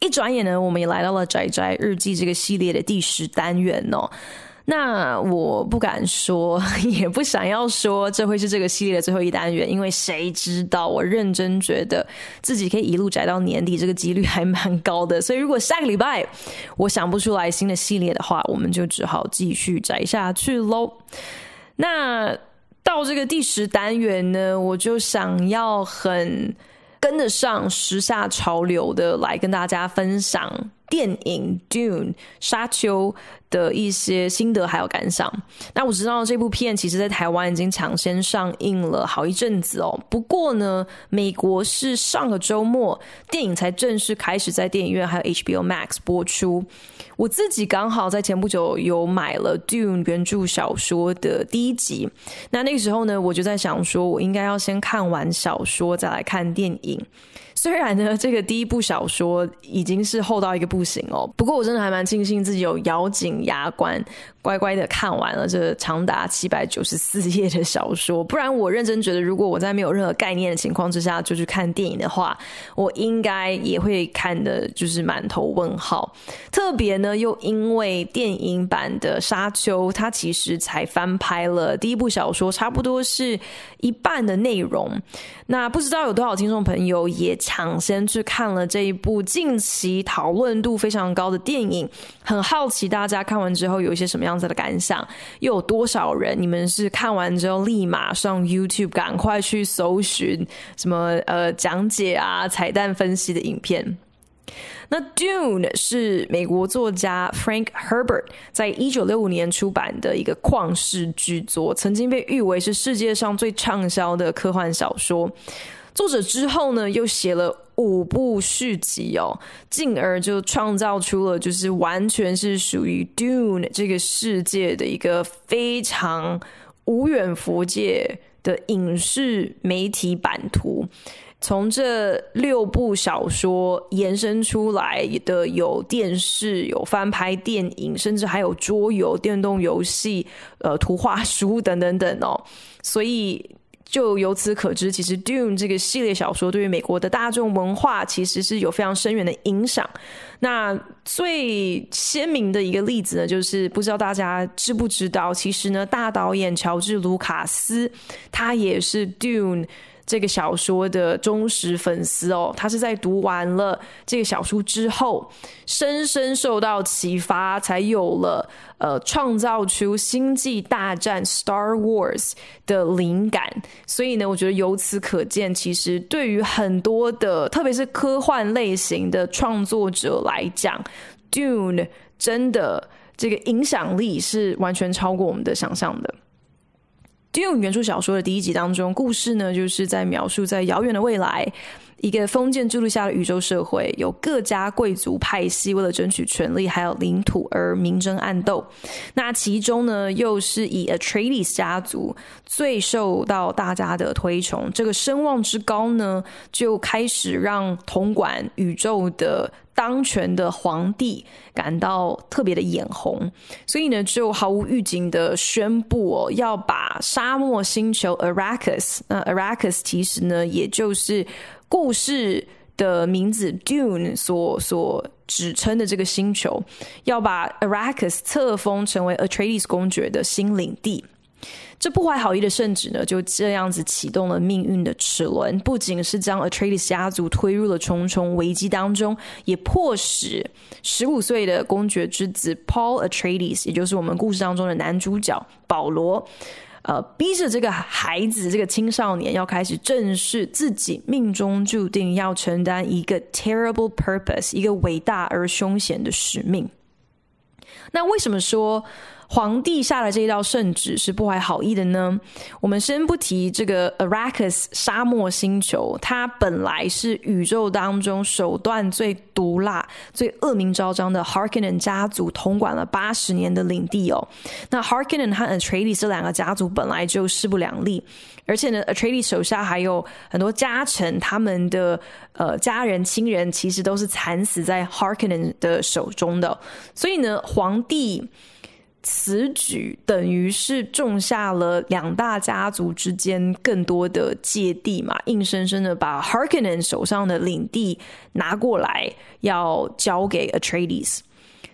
一转眼呢，我们也来到了宅宅日记这个系列的第十单元哦。那我不敢说，也不想要说，这会是这个系列的最后一单元，因为谁知道？我认真觉得自己可以一路宅到年底，这个几率还蛮高的。所以，如果下个礼拜我想不出来新的系列的话，我们就只好继续宅下去喽。那到这个第十单元呢，我就想要很跟得上时下潮流的来跟大家分享。电影《Dune》沙丘的一些心得还有感想。那我知道这部片其实在台湾已经抢先上映了好一阵子哦。不过呢，美国是上个周末电影才正式开始在电影院还有 HBO Max 播出。我自己刚好在前不久有买了《Dune》原著小说的第一集。那那个时候呢，我就在想说，我应该要先看完小说再来看电影。虽然呢，这个第一部小说已经是厚到一个不行哦，不过我真的还蛮庆幸自己有咬紧牙关，乖乖的看完了这长达七百九十四页的小说。不然我认真觉得，如果我在没有任何概念的情况之下就去看电影的话，我应该也会看的就是满头问号。特别呢，又因为电影版的《沙丘》，它其实才翻拍了第一部小说，差不多是一半的内容。那不知道有多少听众朋友也抢先去看了这一部近期讨论度非常高的电影，很好奇大家看完之后有一些什么样子的感想，又有多少人你们是看完之后立马上 YouTube 赶快去搜寻什么呃讲解啊、彩蛋分析的影片？那 Dune 是美国作家 Frank Herbert 在一九六五年出版的一个旷世巨作，曾经被誉为是世界上最畅销的科幻小说。作者之后呢，又写了五部续集哦，进而就创造出了就是完全是属于 Dune 这个世界的一个非常无远佛界的影视媒体版图。从这六部小说延伸出来的有电视、有翻拍电影，甚至还有桌游、电动游戏、呃，图画书等等等哦。所以就由此可知，其实《Dune》这个系列小说对于美国的大众文化其实是有非常深远的影响。那最鲜明的一个例子呢，就是不知道大家知不知道，其实呢，大导演乔治·卢卡斯他也是《Dune》。这个小说的忠实粉丝哦，他是在读完了这个小说之后，深深受到启发，才有了呃创造出《星际大战》（Star Wars） 的灵感。所以呢，我觉得由此可见，其实对于很多的，特别是科幻类型的创作者来讲，《Dune》真的这个影响力是完全超过我们的想象的。《Dune》原著小说的第一集当中，故事呢就是在描述在遥远的未来，一个封建制度下的宇宙社会，有各家贵族派系为了争取权力还有领土而明争暗斗。那其中呢，又是以 Atreides 家族最受到大家的推崇，这个声望之高呢，就开始让统管宇宙的。当权的皇帝感到特别的眼红，所以呢，就毫无预警的宣布哦，要把沙漠星球 Arrakis，那 Arrakis 其实呢，也就是故事的名字 Dune 所所指称的这个星球，要把 Arrakis 册封成为 Atreides 公爵的新领地。这不怀好意的圣旨呢，就这样子启动了命运的齿轮，不仅是将 Atreides 家族推入了重重危机当中，也迫使十五岁的公爵之子 Paul Atreides，也就是我们故事当中的男主角保罗，呃，逼着这个孩子，这个青少年要开始正视自己命中注定要承担一个 terrible purpose，一个伟大而凶险的使命。那为什么说皇帝下了这一道圣旨是不怀好意的呢？我们先不提这个 Arrakis 沙漠星球，它本来是宇宙当中手段最毒辣、最恶名昭彰的 Harkonnen 家族统管了八十年的领地哦。那 Harkonnen 和 Atreides 这两个家族本来就势不两立，而且呢，Atreides 手下还有很多家臣，他们的呃家人亲人其实都是惨死在 Harkonnen 的手中的，所以呢，皇帝。此举等于是种下了两大家族之间更多的芥蒂嘛，硬生生的把 Harkonnen 手上的领地拿过来，要交给 Atreides。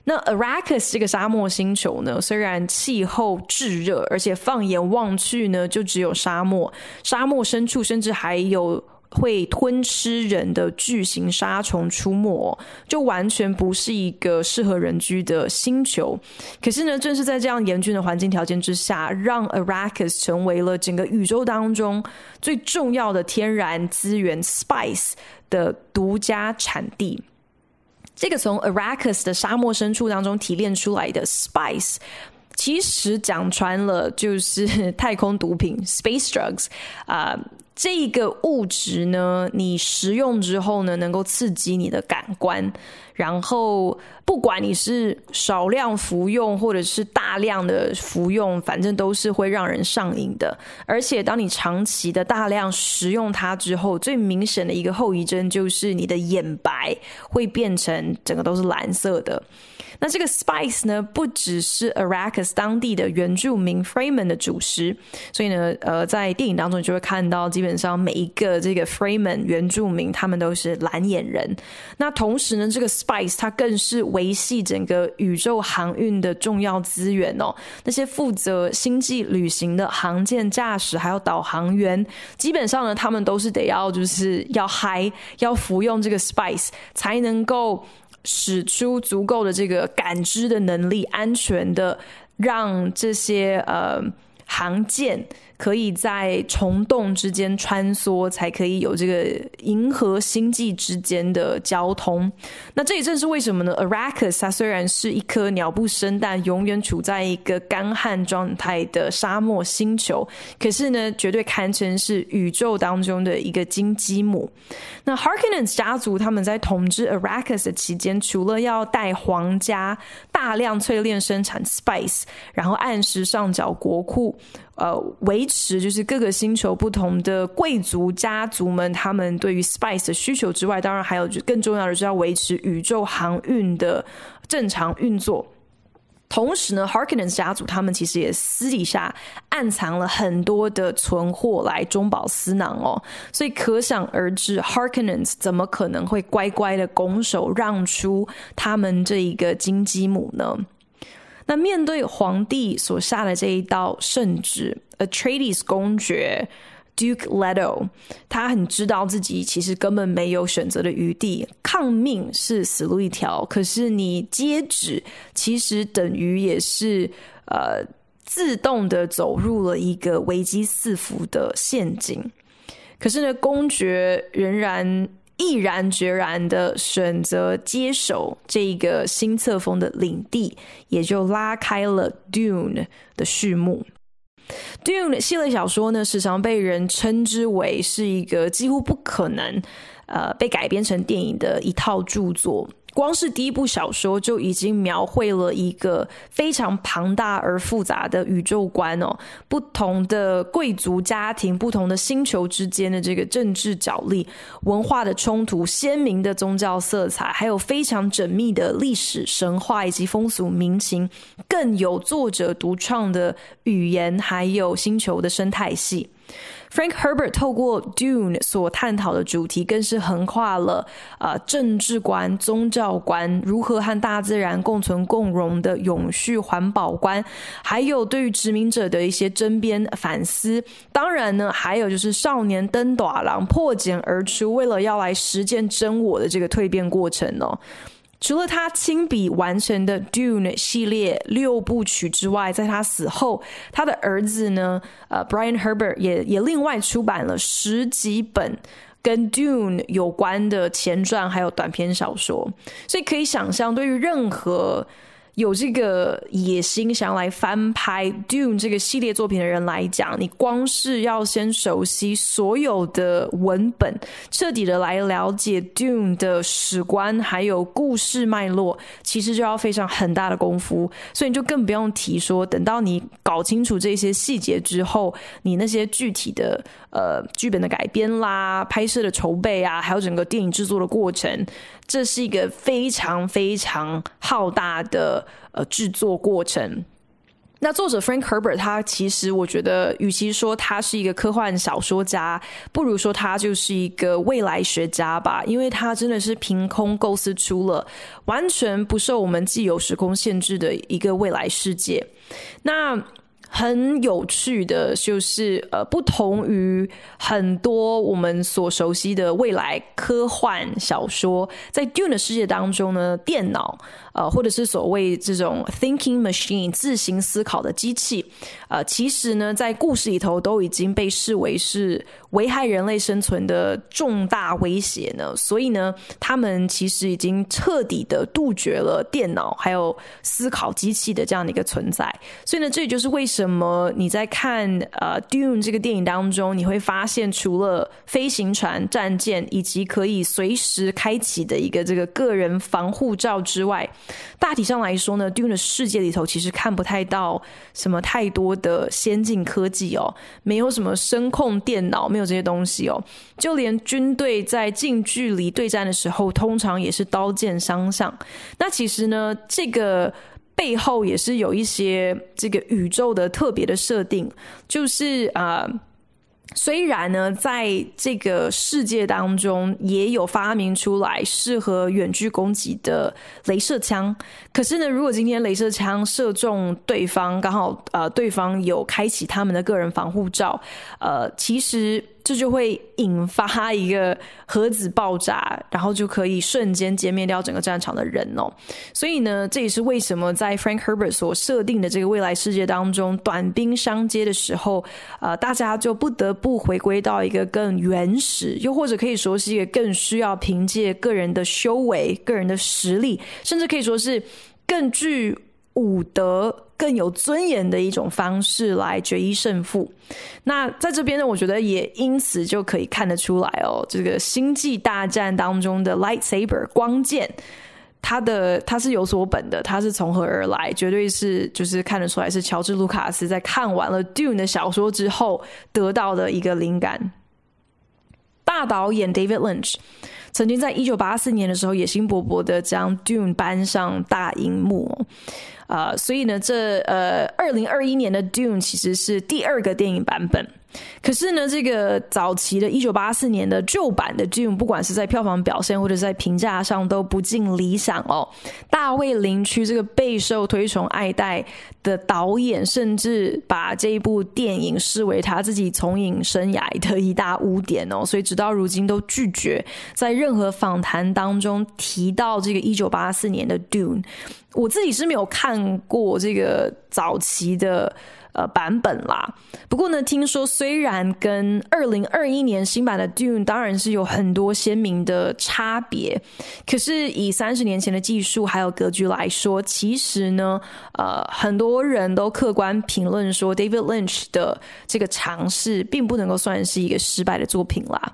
那 Arrakis 这个沙漠星球呢，虽然气候炙热，而且放眼望去呢，就只有沙漠，沙漠深处甚至还有。会吞吃人的巨型沙虫出没，就完全不是一个适合人居的星球。可是呢，正是在这样严峻的环境条件之下，让 Arrakis 成为了整个宇宙当中最重要的天然资源 Spice 的独家产地。这个从 Arrakis 的沙漠深处当中提炼出来的 Spice，其实讲穿了就是太空毒品 Space Drugs 啊。这个物质呢，你食用之后呢，能够刺激你的感官，然后不管你是少量服用或者是大量的服用，反正都是会让人上瘾的。而且当你长期的大量食用它之后，最明显的一个后遗症就是你的眼白会变成整个都是蓝色的。那这个 spice 呢，不只是 Arrakis 当地的原住民 Freeman 的主食，所以呢，呃，在电影当中你就会看到，基本上每一个这个 Freeman 原住民，他们都是蓝眼人。那同时呢，这个 spice 它更是维系整个宇宙航运的重要资源哦。那些负责星际旅行的航舰驾驶还有导航员，基本上呢，他们都是得要就是要嗨，要服用这个 spice 才能够。使出足够的这个感知的能力，安全的让这些呃航舰。可以在虫洞之间穿梭，才可以有这个银河星际之间的交通。那这也正是为什么呢？Arrakis 它虽然是一颗鸟不生蛋、永远处在一个干旱状态的沙漠星球，可是呢，绝对堪称是宇宙当中的一个金鸡母。那 Harkonnen 家族他们在统治 Arrakis 的期间，除了要带皇家大量淬炼生产 spice，然后按时上缴国库。呃，维持就是各个星球不同的贵族家族们他们对于 spice 的需求之外，当然还有就更重要的是要维持宇宙航运的正常运作。同时呢，Harkonnen 家族他们其实也私底下暗藏了很多的存货来中饱私囊哦，所以可想而知，Harkonnen 怎么可能会乖乖的拱手让出他们这一个金鸡母呢？那面对皇帝所下的这一道圣旨，Atreides 公爵 Duke Leto，他很知道自己其实根本没有选择的余地，抗命是死路一条。可是你接旨，其实等于也是呃自动的走入了一个危机四伏的陷阱。可是呢，公爵仍然。毅然决然的选择接手这个新册封的领地，也就拉开了 Dune 的序幕。Dune 系列小说呢，时常被人称之为是一个几乎不可能，呃，被改编成电影的一套著作。光是第一部小说就已经描绘了一个非常庞大而复杂的宇宙观哦，不同的贵族家庭、不同的星球之间的这个政治角力、文化的冲突、鲜明的宗教色彩，还有非常缜密的历史神话以及风俗民情，更有作者独创的语言，还有星球的生态系。Frank Herbert 透过 Dune 所探讨的主题，更是横跨了啊、政治观、宗教观，如何和大自然共存共荣的永续环保观，还有对于殖民者的一些争辩反思。当然呢，还有就是少年登大人破茧而出，为了要来实践真我的这个蜕变过程哦。除了他亲笔完成的 Dune 系列六部曲之外，在他死后，他的儿子呢，呃，Brian Herbert 也也另外出版了十几本跟 Dune 有关的前传，还有短篇小说。所以可以想象，对于任何有这个野心想要来翻拍《Dune》这个系列作品的人来讲，你光是要先熟悉所有的文本，彻底的来了解《Dune》的史观还有故事脉络，其实就要费上很大的功夫。所以你就更不用提说，等到你搞清楚这些细节之后，你那些具体的呃剧本的改编啦、拍摄的筹备啊，还有整个电影制作的过程。这是一个非常非常浩大的呃制作过程。那作者 Frank Herbert 他其实我觉得，与其说他是一个科幻小说家，不如说他就是一个未来学家吧，因为他真的是凭空构思出了完全不受我们既有时空限制的一个未来世界。那很有趣的就是，呃，不同于很多我们所熟悉的未来科幻小说，在 Dune 的世界当中呢，电脑。呃，或者是所谓这种 thinking machine 自行思考的机器，呃，其实呢，在故事里头都已经被视为是危害人类生存的重大威胁呢。所以呢，他们其实已经彻底的杜绝了电脑还有思考机器的这样的一个存在。所以呢，这也就是为什么你在看呃 Dune 这个电影当中，你会发现除了飞行船、战舰以及可以随时开启的一个这个个人防护罩之外，大体上来说呢，Dune 的世界里头其实看不太到什么太多的先进科技哦，没有什么声控电脑，没有这些东西哦。就连军队在近距离对战的时候，通常也是刀剑相向。那其实呢，这个背后也是有一些这个宇宙的特别的设定，就是啊。虽然呢，在这个世界当中也有发明出来适合远距攻击的镭射枪，可是呢，如果今天镭射枪射中对方，刚好呃，对方有开启他们的个人防护罩，呃，其实。这就会引发一个核子爆炸，然后就可以瞬间歼灭掉整个战场的人哦。所以呢，这也是为什么在 Frank Herbert 所设定的这个未来世界当中，短兵相接的时候，呃，大家就不得不回归到一个更原始，又或者可以说是一个更需要凭借个人的修为、个人的实力，甚至可以说是更具武德。更有尊严的一种方式来决一胜负。那在这边呢，我觉得也因此就可以看得出来哦，这个星际大战当中的 lightsaber 光剑，它的它是有所本的，它是从何而来？绝对是就是看得出来是乔治卢卡斯在看完了 Dune 的小说之后得到的一个灵感。大导演 David Lynch 曾经在一九八四年的时候野心勃勃的将 Dune 搬上大荧幕。啊、所以呢，这呃，二零二一年的 Dune 其实是第二个电影版本。可是呢，这个早期的一九八四年的旧版的 Dune，不管是在票房表现或者在评价上都不尽理想哦。大卫林区这个备受推崇爱戴的导演，甚至把这一部电影视为他自己从影生涯的一大污点哦。所以直到如今都拒绝在任何访谈当中提到这个一九八四年的 Dune。我自己是没有看过这个早期的。呃，版本啦。不过呢，听说虽然跟二零二一年新版的 Dune 当然是有很多鲜明的差别，可是以三十年前的技术还有格局来说，其实呢，呃，很多人都客观评论说，David Lynch 的这个尝试并不能够算是一个失败的作品啦。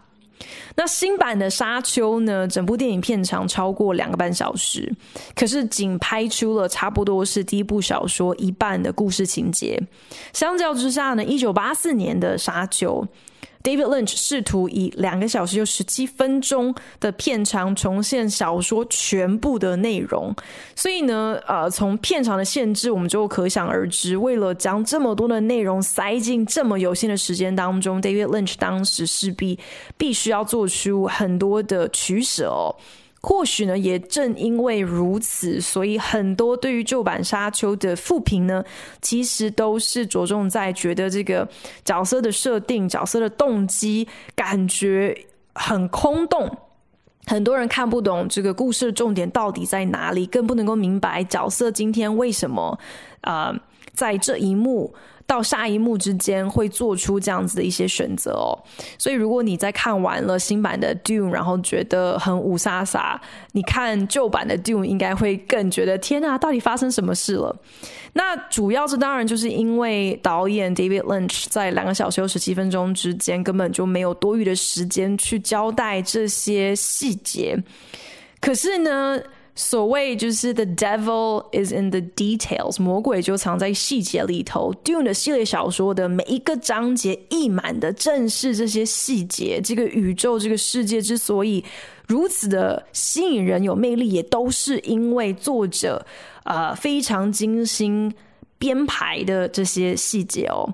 那新版的《沙丘》呢？整部电影片长超过两个半小时，可是仅拍出了差不多是第一部小说一半的故事情节。相较之下呢，一九八四年的《沙丘》。David Lynch 试图以两个小时又十七分钟的片长重现小说全部的内容，所以呢，呃，从片长的限制，我们就可想而知，为了将这么多的内容塞进这么有限的时间当中，David Lynch 当时势必必须要做出很多的取舍。或许呢，也正因为如此，所以很多对于旧版《沙丘》的负评呢，其实都是着重在觉得这个角色的设定、角色的动机感觉很空洞，很多人看不懂这个故事的重点到底在哪里，更不能够明白角色今天为什么啊、在这一幕。到下一幕之间会做出这样子的一些选择哦。所以如果你在看完了新版的 Dune，然后觉得很雾煞煞，你看旧版的 Dune 应该会更觉得天哪，到底发生什么事了？那主要是当然就是因为导演 David Lynch 在两个小时十七分钟之间根本就没有多余的时间去交代这些细节。可是呢，所谓就是 The devil is in the details，魔鬼就藏在细节里头。Dune 的系列小说的每一个章节溢满的正是这些细节。这个宇宙、这个世界之所以如此的吸引人、有魅力，也都是因为作者呃非常精心编排的这些细节哦。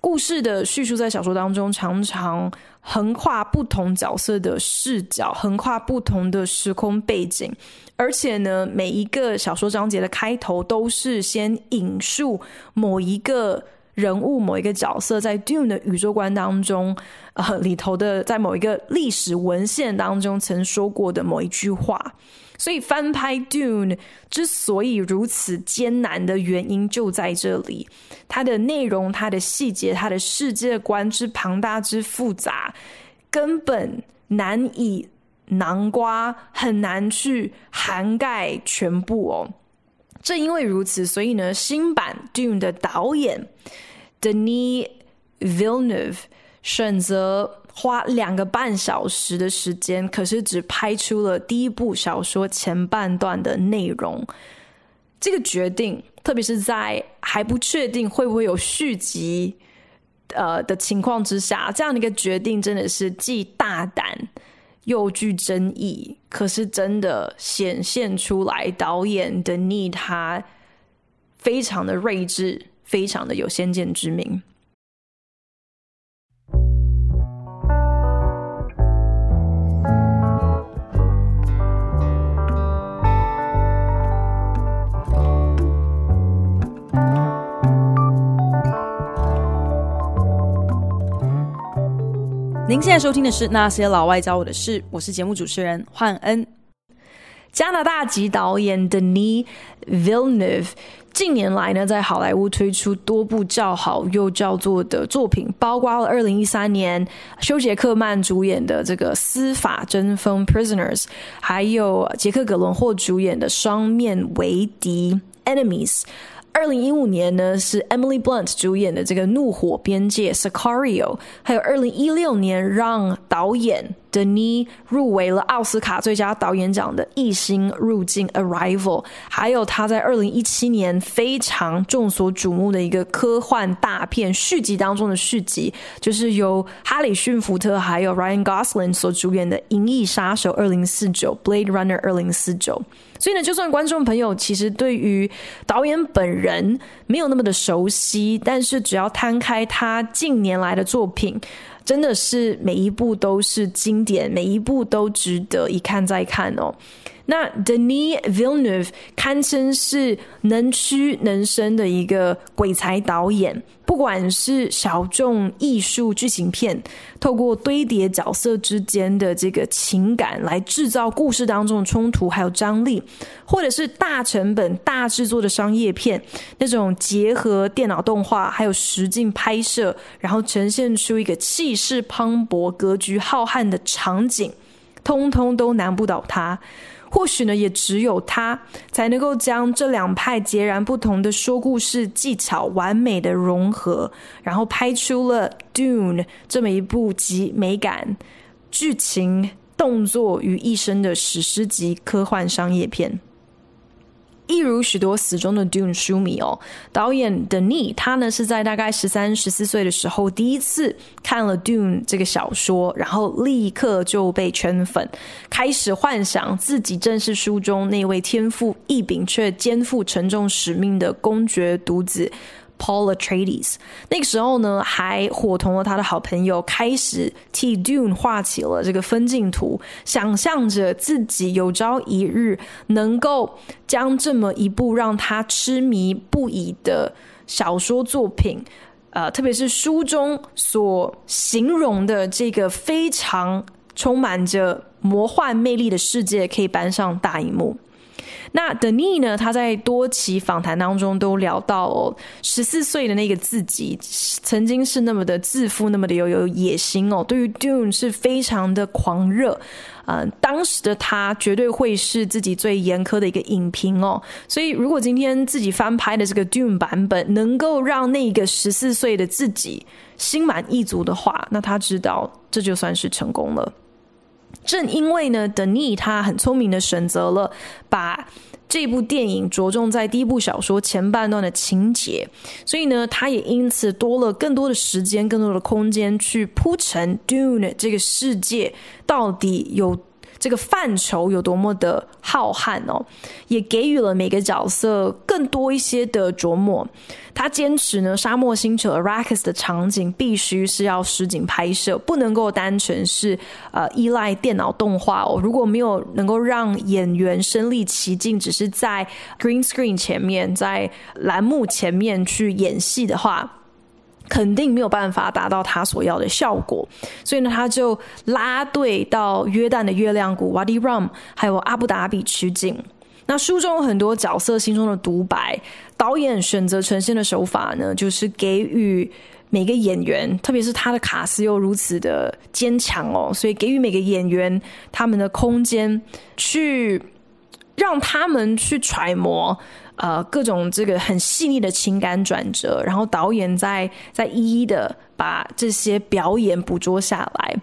故事的叙述在小说当中常常横跨不同角色的视角，横跨不同的时空背景。而且呢，每一个小说章节的开头都是先引述某一个人物、某一个角色在 Dune 的宇宙观当中，呃，里头的在某一个历史文献当中曾说过的某一句话。所以翻拍 Dune 之所以如此艰难的原因就在这里，它的内容、它的细节、它的世界观之庞大之复杂，根本难以。南瓜很难去涵盖全部哦。正因为如此，所以呢，新版 Dune 的导演 Denis Villeneuve 选择花两个半小时的时间，可是只拍出了第一部小说前半段的内容。这个决定，特别是在还不确定会不会有续集呃的情况之下，这样的一个决定真的是既大胆。又具争议，可是真的显现出来，导演的逆他非常的睿智，非常的有先见之明。您现在收听的是《那些老外教我的事》，我是节目主持人焕恩。加拿大籍导演 Denis Villeneuve 近年来呢，在好莱坞推出多部叫好又叫座的作品，包括了二零一三年休杰克曼主演的这个《司法争锋》（Prisoners），还有杰克·葛伦霍主演的《双面为敌》（Enemies）。二零一五年呢，是 Emily Blunt 主演的这个《怒火边界》（Sicario），还有二零一六年让导演 Denis 入围了奥斯卡最佳导演奖的《异星入境》（Arrival），还有他在二零一七年非常众所瞩目的一个科幻大片续集当中的续集，就是由哈里逊·福特还有 Ryan Gosling 所主演的《银翼杀手二零四九》（Blade Runner 二零四九）。所以呢，就算观众朋友其实对于导演本人没有那么的熟悉，但是只要摊开他近年来的作品，真的是每一部都是经典，每一部都值得一看再看哦。那 Denis Villeneuve 堪称是能屈能伸的一个鬼才导演，不管是小众艺术剧情片，透过堆叠角色之间的这个情感来制造故事当中的冲突还有张力，或者是大成本大制作的商业片，那种结合电脑动画还有实境拍摄，然后呈现出一个气势磅礴、格局浩瀚的场景，通通都难不倒他。或许呢，也只有他才能够将这两派截然不同的说故事技巧完美的融合，然后拍出了《Dune》这么一部集美感、剧情、动作于一身的史诗级科幻商业片。一如许多死忠的 Dune 书迷哦，导演 Denis 他呢是在大概十三、十四岁的时候第一次看了 Dune 这个小说，然后立刻就被圈粉，开始幻想自己正是书中那位天赋异禀却肩负沉重使命的公爵独子。Paul Atreides 那个时候呢，还伙同了他的好朋友，开始替 Dune 画起了这个分镜图，想象着自己有朝一日能够将这么一部让他痴迷不已的小说作品，呃，特别是书中所形容的这个非常充满着魔幻魅力的世界，可以搬上大荧幕。那 d e n i 呢，他在多期访谈当中都聊到哦，十四岁的那个自己曾经是那么的自负，那么的有有野心哦，对于 Dune 是非常的狂热。嗯、当时的他绝对会是自己最严苛的一个影评哦。所以，如果今天自己翻拍的这个 Dune 版本能够让那个十四岁的自己心满意足的话，那他知道这就算是成功了。正因为呢，Denis 他很聪明的选择了把这部电影着重在第一部小说前半段的情节，所以呢，他也因此多了更多的时间、更多的空间去铺陈 Dune 这个世界到底有。这个范畴有多么的浩瀚哦，也给予了每个角色更多一些的琢磨。他坚持呢，沙漠星球 Arrakis 的场景必须是要实景拍摄，不能够单纯是呃依赖电脑动画哦。如果没有能够让演员身临其境，只是在 green screen 前面，在蓝幕前面去演戏的话。肯定没有办法达到他所要的效果，所以呢，他就拉队到约旦的月亮谷 Wadi Rum，还有阿布达比取景。那书中有很多角色心中的独白，导演选择呈现的手法呢，就是给予每个演员，特别是他的卡司又如此的坚强哦，所以给予每个演员他们的空间，去让他们去揣摩。呃，各种这个很细腻的情感转折，然后导演再再一一的把这些表演捕捉下来。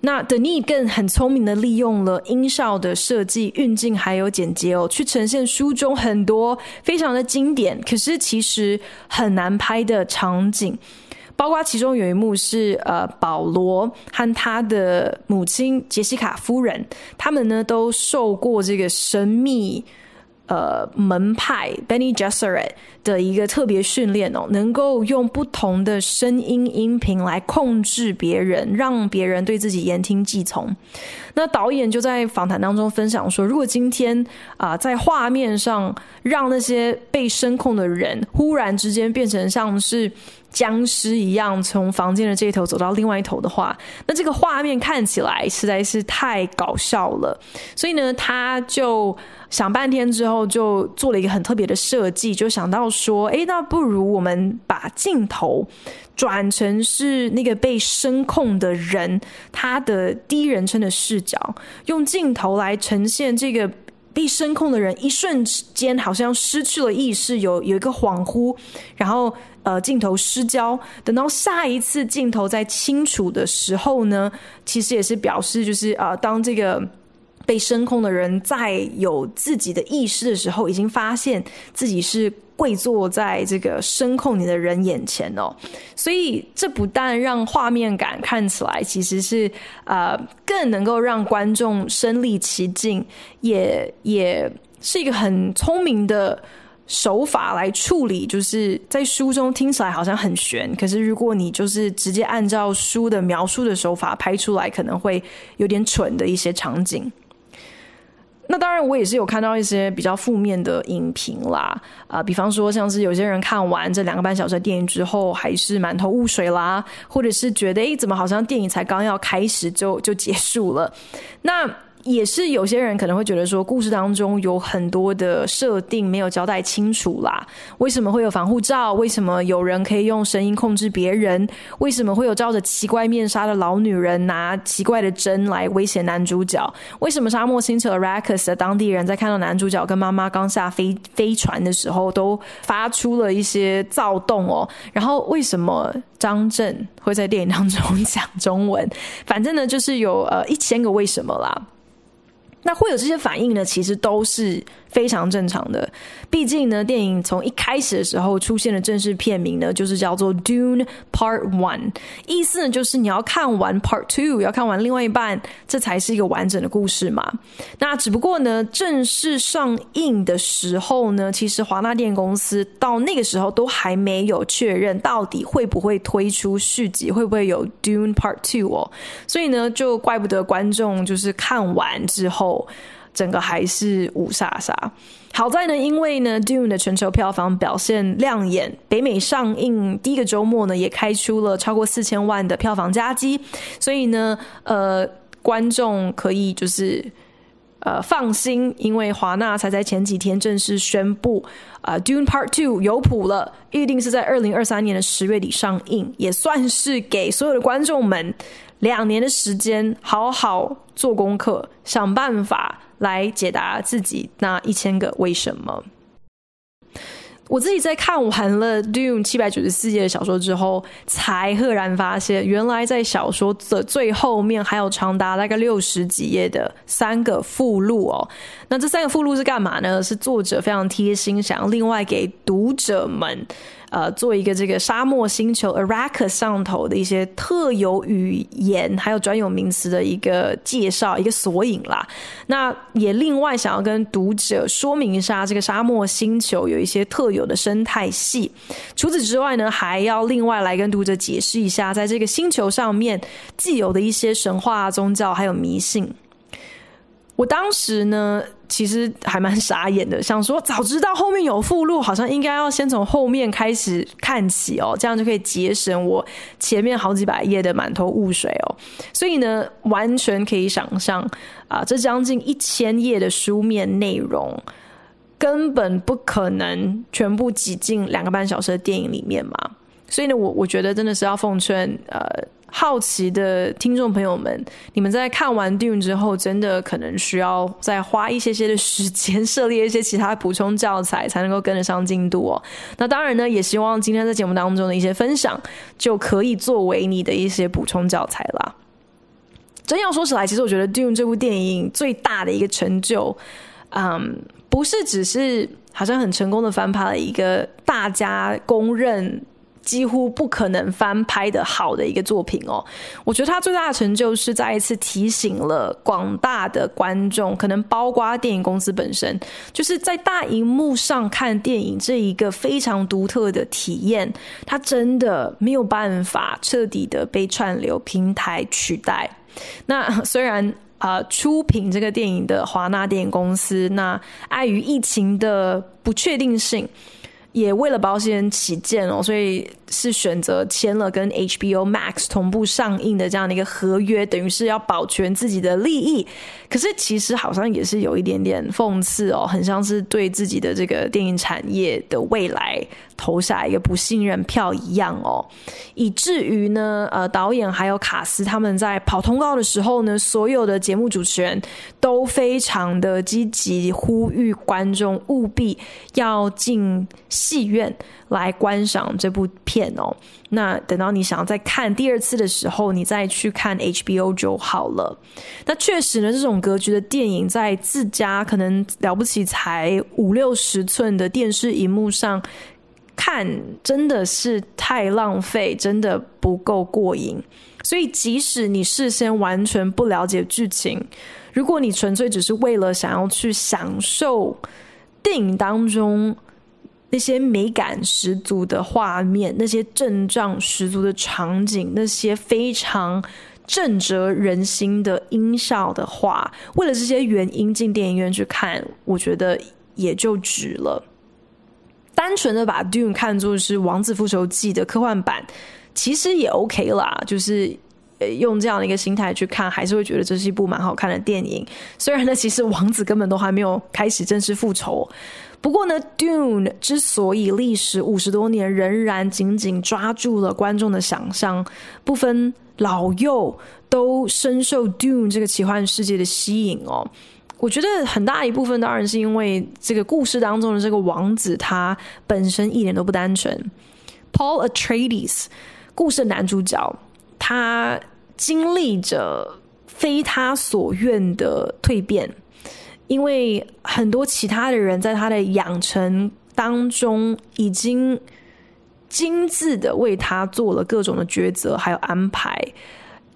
那 d e n i 更很聪明的利用了音效的设计、运镜还有剪接哦，去呈现书中很多非常的经典，可是其实很难拍的场景，包括其中有一幕是呃，保罗和他的母亲杰西卡夫人，他们呢都受过这个神秘。呃，门派 Bene Gesserit 的一个特别训练哦，能够用不同的声音音频来控制别人，让别人对自己言听计从。那导演就在访谈当中分享说，如果今天啊、在画面上让那些被声控的人忽然之间变成像是僵尸一样，从房间的这一头走到另外一头的话，那这个画面看起来实在是太搞笑了。所以呢，他就。想半天之后，就做了一个很特别的设计，就想到说，诶，那不如我们把镜头转成是那个被声控的人，他的第一人称的视角，用镜头来呈现这个被声控的人一瞬间好像失去了意识，有有一个恍惚，然后呃镜头失焦，等到下一次镜头再清楚的时候呢，其实也是表示就是啊、呃，当这个。被声控的人在有自己的意识的时候，已经发现自己是跪坐在这个声控你的人眼前哦，所以这不但让画面感看起来其实是呃更能够让观众身临其境，也也是一个很聪明的手法来处理，就是在书中听起来好像很玄，可是如果你就是直接按照书的描述的手法拍出来，可能会有点蠢的一些场景。那当然，我也是有看到一些比较负面的影评啦，啊、比方说像是有些人看完这两个半小时的电影之后，还是满头雾水啦，或者是觉得，诶，怎么好像电影才刚要开始就就结束了？那。也是有些人可能会觉得说，故事当中有很多的设定没有交代清楚啦。为什么会有防护罩？为什么有人可以用声音控制别人？为什么会有罩着奇怪面纱的老女人拿奇怪的针来威胁男主角？为什么沙漠星球 Arrakis 的当地人在看到男主角跟妈妈刚下飞飞船的时候都发出了一些躁动哦？然后为什么张震会在电影当中讲中文？反正呢，就是有呃一千个为什么啦。那会有这些反应呢，其实都是非常正常的。毕竟呢，电影从一开始的时候出现的正式片名呢，就是叫做《Dune Part One》，意思呢就是你要看完 Part Two，要看完另外一半，这才是一个完整的故事嘛。那只不过呢，正式上映的时候呢，其实华纳电影公司到那个时候都还没有确认到底会不会推出续集，会不会有《Dune Part Two》哦。所以呢，就怪不得观众就是看完之后。整个还是五煞煞。好在呢，因为呢，Dune 的全球票房表现亮眼，北美上映第一个周末呢，也开出了超过四千万的票房佳绩，所以呢，呃，观众可以就是。呃放心，因为华纳才在前几天正式宣布，啊、呃，《Dune Part Two》有谱了，预定是在二零二三年的十月底上映，也算是给所有的观众们两年的时间，好好做功课，想办法来解答自己那一千个为什么。我自己在看完了《Dune》七百九十四页的小说之后，才赫然发现，原来在小说的最后面还有长达大概六十几页的三个附录哦。那这三个附录是干嘛呢？是作者非常贴心，想要另外给读者们。呃，做一个这个沙漠星球 Arrakis 上头的一些特有语言，还有专有名词的一个介绍，一个索引啦。那也另外想要跟读者说明一下，这个沙漠星球有一些特有的生态系。除此之外呢，还要另外来跟读者解释一下，在这个星球上面既有的一些神话、宗教还有迷信。我当时呢，其实还蛮傻眼的，想说早知道后面有附录，好像应该要先从后面开始看起哦，这样就可以节省我前面好几百页的满头雾水哦。所以呢，完全可以想象啊，这将近一千页的书面内容，根本不可能全部挤进两个半小时的电影里面嘛。所以呢，我我觉得真的是要奉劝呃。好奇的听众朋友们，你们在看完 Dune 之后，真的可能需要再花一些些的时间，涉猎一些其他补充教材，才能够跟得上进度哦。那当然呢，也希望今天在节目当中的一些分享，就可以作为你的一些补充教材啦。真要说起来，其实我觉得 Dune 这部电影最大的一个成就，嗯，不是只是好像很成功的翻拍了一个大家公认。几乎不可能翻拍的好的一个作品哦，我觉得它最大的成就是再一次提醒了广大的观众，可能包括电影公司本身，就是在大荧幕上看电影这一个非常独特的体验，它真的没有办法彻底的被串流平台取代。那虽然啊、出品这个电影的华纳电影公司，那碍于疫情的不确定性。也为了保险起见哦，所以是选择签了跟 HBO Max 同步上映的这样的一个合约，等于是要保全自己的利益。可是其实好像也是有一点点讽刺哦，很像是对自己的这个电影产业的未来投下一个不信任票一样哦。以至于呢，呃，导演还有卡斯他们在跑通告的时候呢，所有的节目主持人都非常的积极，呼吁观众务必要进戏院来观赏这部片哦，那等到你想要再看第二次的时候，你再去看 HBO 就好了。那确实呢，这种格局的电影在自家可能了不起才五六十寸的电视荧幕上看，真的是太浪费，真的不够过瘾。所以即使你事先完全不了解剧情，如果你纯粹只是为了想要去享受电影当中。那些美感十足的画面，那些阵仗十足的场景，那些非常震慑人心的音效的话，为了这些原因进电影院去看，我觉得也就值了。单纯的把《Dune》看作是《王子复仇记》的科幻版，其实也 OK 啦。就是用这样的一个心态去看，还是会觉得这是一部蛮好看的电影。虽然呢，其实王子根本都还没有开始正式复仇。不过呢，Dune 之所以历时五十多年仍然紧紧抓住了观众的想象，不分老幼都深受 Dune 这个奇幻世界的吸引哦。我觉得很大一部分当然是因为这个故事当中的这个王子他本身一点都不单纯。Paul Atreides 故事男主角，他经历着非他所愿的蜕变。因为很多其他的人在他的养成当中，已经精致的为他做了各种的抉择还有安排，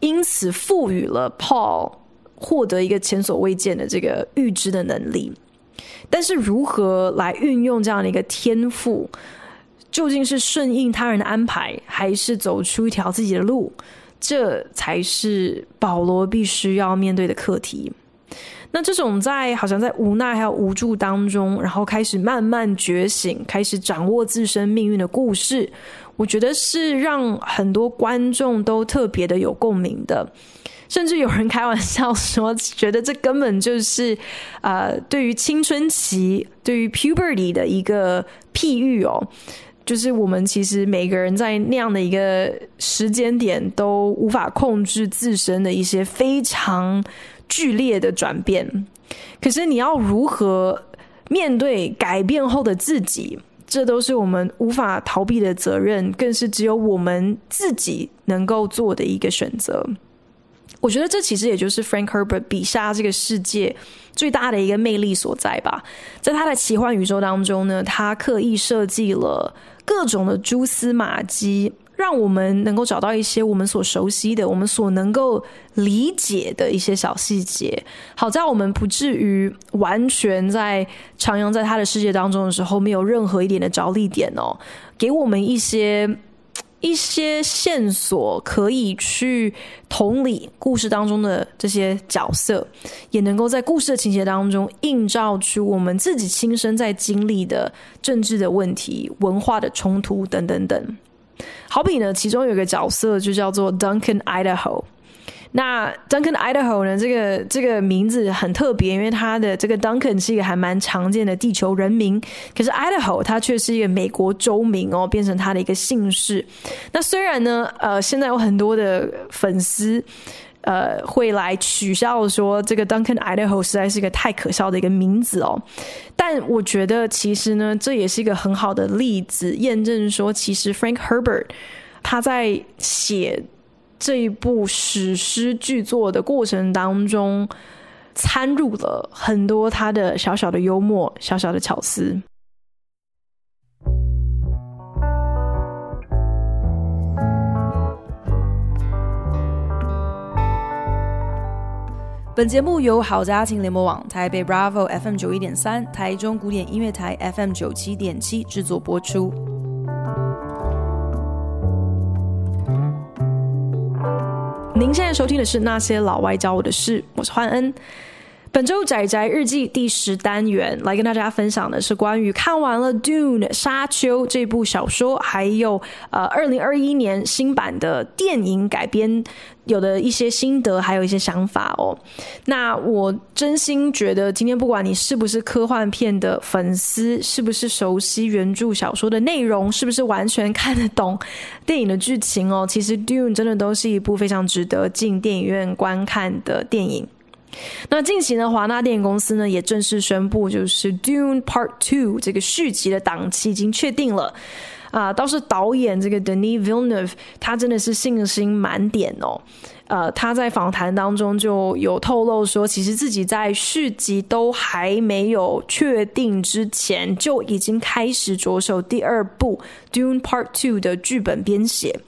因此赋予了 Paul 获得一个前所未见的这个预知的能力。但是如何来运用这样的一个天赋，究竟是顺应他人的安排，还是走出一条自己的路，这才是保罗必须要面对的课题。那这种在好像在无奈还有无助当中，然后开始慢慢觉醒，开始掌握自身命运的故事，我觉得是让很多观众都特别的有共鸣的。甚至有人开玩笑说，觉得这根本就是呃，对于青春期、对于 puberty 的一个譬喻哦。就是我们其实每个人在那样的一个时间点都无法控制自身的一些非常剧烈的转变。可是你要如何面对改变后的自己？这都是我们无法逃避的责任，更是只有我们自己能够做的一个选择。我觉得这其实也就是 Frank Herbert 笔下这个世界最大的一个魅力所在吧。在他的奇幻宇宙当中呢，他刻意设计了。各种的蛛丝马迹，让我们能够找到一些我们所熟悉的、我们所能够理解的一些小细节，好在我们不至于完全在徜徉在他的世界当中的时候，没有任何一点的着力点哦，给我们一些。一些线索可以去同理故事当中的这些角色，也能够在故事的情节当中映照出我们自己亲身在经历的政治的问题、文化的冲突等等等。好比呢，其中有一个角色就叫做 Duncan Idaho。那 Duncan Idaho 呢？这个这个名字很特别，因为他的这个 Duncan 是一个还蛮常见的地球人名，可是 Idaho 它却是一个美国州名哦，变成他的一个姓氏。那虽然呢，呃，现在有很多的粉丝呃会来取笑说这个 Duncan Idaho 实在是一个太可笑的一个名字哦，但我觉得其实呢，这也是一个很好的例子，验证说其实 Frank Herbert 他在写。这一部史诗巨作的过程当中，掺入了很多他的小小的幽默、小小的巧思。本节目由好家庭联盟网、台北 Bravo FM 九一点三、台中古典音乐台 FM 九七点七制作播出。您现在收听的是《那些老外教我的事》，我是焕恩。本周宅宅日记第十单元来跟大家分享的是关于看完了《Dune》沙丘这部小说，还有呃二零二一年新版的电影改编有的一些心得，还有一些想法哦。那我真心觉得，今天不管你是不是科幻片的粉丝，是不是熟悉原著小说的内容，是不是完全看得懂 电影的剧情哦，其实《Dune》真的都是一部非常值得进电影院观看的电影。那近期呢，华纳电影公司呢也正式宣布，就是《Dune Part Two》这个续集的档期已经确定了。啊，倒是导演这个 Denis Villeneuve，他真的是信心满点哦。呃，他在访谈当中就有透露说，其实自己在续集都还没有确定之前，就已经开始着手第二部《Dune Part Two》的剧本编写。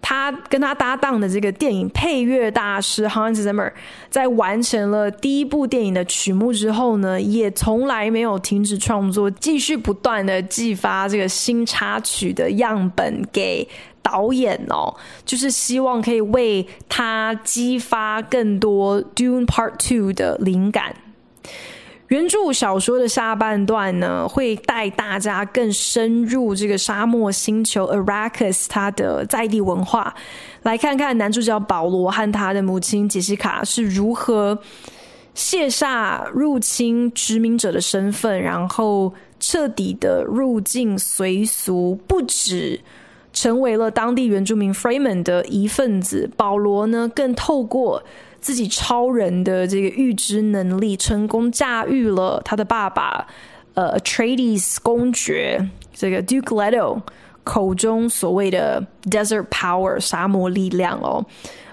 他跟他搭档的这个电影配乐大师 Hans Zimmer，在完成了第一部电影的曲目之后呢，也从来没有停止创作，继续不断的寄发这个新插曲的样本给导演哦，就是希望可以为他激发更多 Dune Part Two 的灵感。原著小说的下半段呢，会带大家更深入这个沙漠星球 Arrakis 它的在地文化，来看看男主角保罗和他的母亲杰西卡是如何卸下入侵殖民者的身份，然后彻底的入境随俗，不止成为了当地原住民 Fremen 的一份子，保罗呢更透过。自己超人的这个预知能力，成功驾驭了他的爸爸，呃，Atreides 公爵这个 Duke Leto 口中所谓的 Desert Power 沙漠力量哦，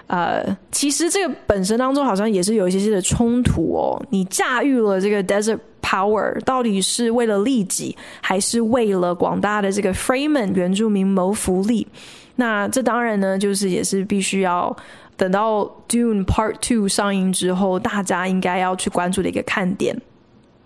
呃，其实这个本身当中好像也是有一些些的冲突哦。你驾驭了这个 Desert Power，到底是为了利己，还是为了广大的这个 Fremen 原住民谋福利？那这当然呢，就是也是必须要。等到《Dune Part Two》上映之后，大家应该要去关注的一个看点。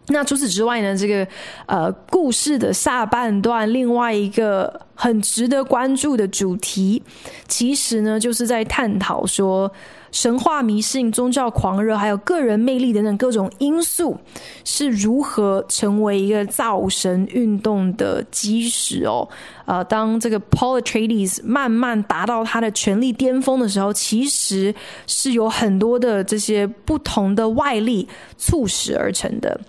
那除此之外呢，这个呃故事的下半段，另外一个很值得关注的主题，其实呢，就是在探讨说。神话迷信、宗教狂热，还有个人魅力等等各种因素，是如何成为一个造神运动的基石哦？呃，当这个 Paul Trades 慢慢达到他的权力巅峰的时候，其实是有很多的这些不同的外力促使而成的。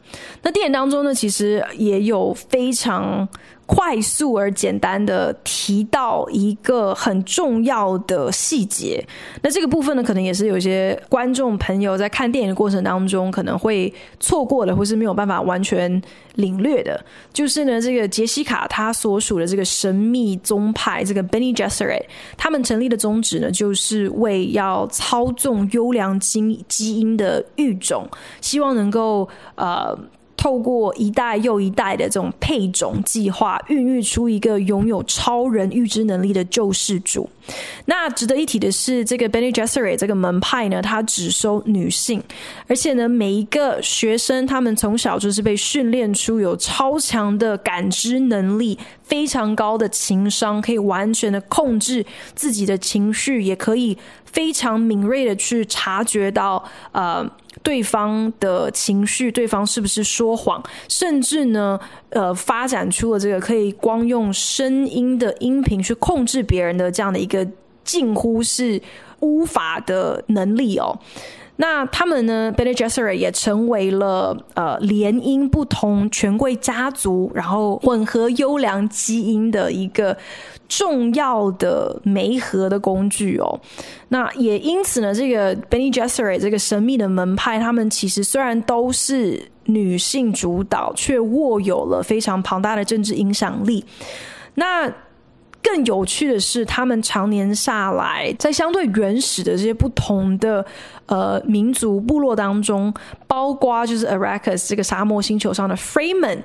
那电影当中呢，其实也有非常。快速而简单的提到一个很重要的细节，那这个部分呢，可能也是有些观众朋友在看电影的过程当中可能会错过的，或是没有办法完全领略的，就是呢，这个杰西卡她所属的这个神秘宗派，这个 Bene Gesserit，他们成立的宗旨呢，就是为要操纵优良基基因的育种，希望能够呃。透过一代又一代的这种配种计划，孕育出一个拥有超人预知能力的救世主。那值得一提的是，这个 Bene Gesserit 这个门派呢，它只收女性，而且呢，每一个学生他们从小就是被训练出有超强的感知能力，非常高的情商，可以完全的控制自己的情绪，也可以非常敏锐的去察觉到呃。对方的情绪，对方是不是说谎，甚至呢，呃，发展出了这个可以光用声音的音频去控制别人的这样的一个近乎是无法的能力哦。那他们呢，Bene Gesserit 也成为了呃联姻不同权贵家族，然后混合优良基因的一个。重要的媒合的工具哦，那也因此呢，这个 Bene Gesserit 这个神秘的门派，他们其实虽然都是女性主导，却握有了非常庞大的政治影响力。那更有趣的是，他们常年下来，在相对原始的这些不同的呃民族部落当中，包括就是 Arrakis 这个沙漠星球上的 Freemen。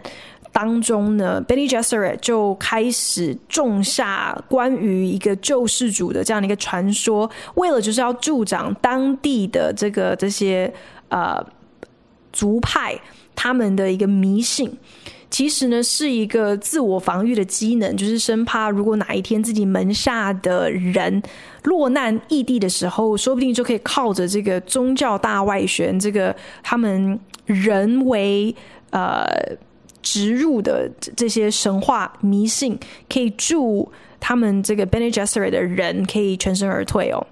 当中呢，Benny Jessery 就开始种下关于一个救世主的这样的一个传说，为了就是要助长当地的这个这些呃族派他们的一个迷信，其实呢是一个自我防御的机能，就是生怕如果哪一天自己门下的人落难异地的时候，说不定就可以靠着这个宗教大外宣，这个他们人为呃。植入的这些神话迷信，可以助他们这个 Bene Gesserit 的人可以全身而退哦。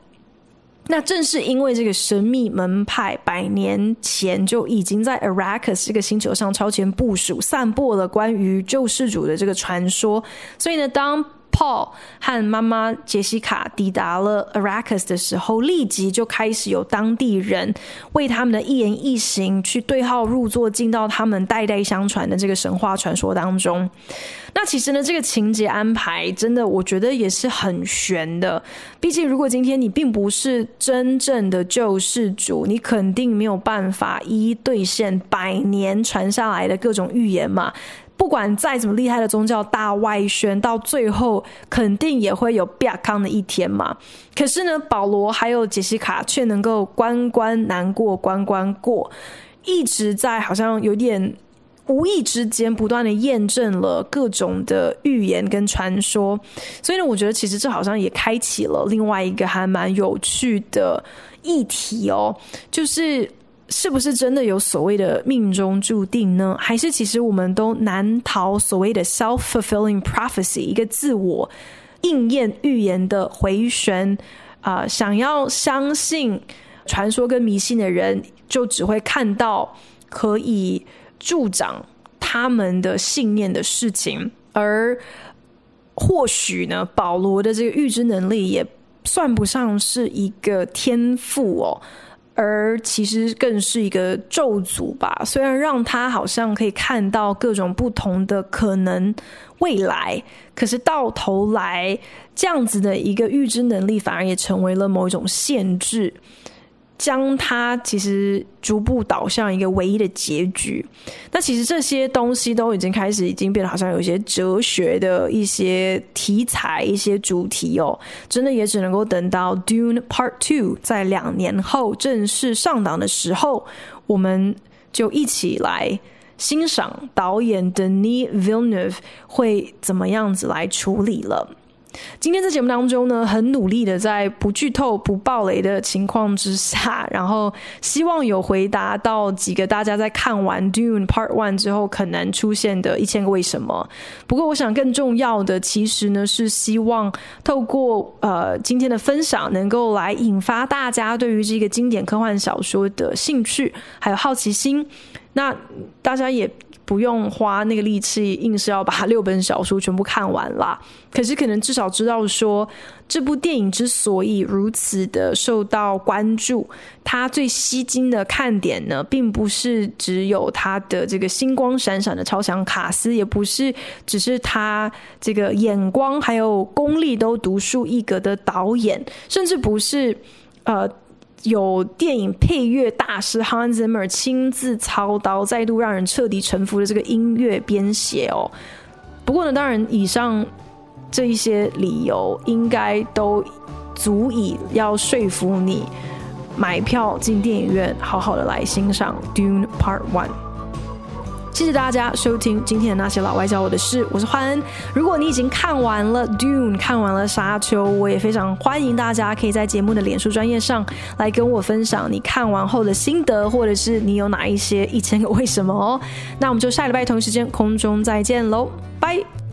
那正是因为这个神秘门派百年前就已经在 Arrakis 这个星球上超前部署，散播了关于救世主的这个传说，所以呢，当 Paul 和妈妈杰西卡抵达了 Arrakis 的时候，立即就开始有当地人为他们的一言一行去对号入座，进到他们代代相传的这个神话传说当中。那其实呢，这个情节安排真的，我觉得也是很玄的。毕竟，如果今天你并不是真正的救世主，你肯定没有办法一一兑现百年传下来的各种预言嘛。不管再怎么厉害的宗教大外宣，到最后肯定也会有变康的一天嘛。可是呢，保罗还有杰西卡却能够关关难过关关过，一直在好像有点无意之间不断的验证了各种的预言跟传说。所以呢，我觉得其实这好像也开启了另外一个还蛮有趣的议题哦，就是。是不是真的有所谓的命中注定呢？还是其实我们都难逃所谓的 self-fulfilling prophecy，一个自我应验预言的回旋？啊、想要相信传说跟迷信的人，就只会看到可以助长他们的信念的事情，而或许呢，保罗的这个预知能力也算不上是一个天赋哦。而其实更是一个咒诅吧。虽然让他好像可以看到各种不同的可能未来，可是到头来，这样子的一个预知能力反而也成为了某一种限制。将它其实逐步导向一个唯一的结局。那其实这些东西都已经开始，已经变得好像有一些哲学的一些题材、一些主题哦。真的也只能够等到 Dune Part Two 在两年后正式上档的时候，我们就一起来欣赏导演 Denis Villeneuve 会怎么样子来处理了。今天在节目当中呢，很努力的在不剧透、不爆雷的情况之下，然后希望有回答到几个大家在看完 Dune Part One 之后可能出现的一千个为什么。不过，我想更重要的其实呢，是希望透过呃今天的分享，能够来引发大家对于这个经典科幻小说的兴趣还有好奇心。那大家也。不用花那个力气，硬是要把六本小说全部看完啦。可是，可能至少知道说，这部电影之所以如此的受到关注，它最吸睛的看点呢，并不是只有它的这个星光闪闪的超强卡司，也不是只是他这个眼光还有功力都独树一格的导演，甚至不是呃。有电影配乐大师 Hans Zimmer 亲自操刀，再度让人彻底臣服的这个音乐编写哦。不过呢，当然以上这一些理由应该都足以要说服你买票进电影院，好好的来欣赏 Dune Part One。谢谢大家收听今天的那些老外教我的事，我是欢恩。如果你已经看完了 Dune，看完了沙丘，我也非常欢迎大家可以在节目的脸书专业上来跟我分享你看完后的心得，或者是你有哪一些一千个为什么哦。那我们就下礼拜同一时间空中再见喽，拜。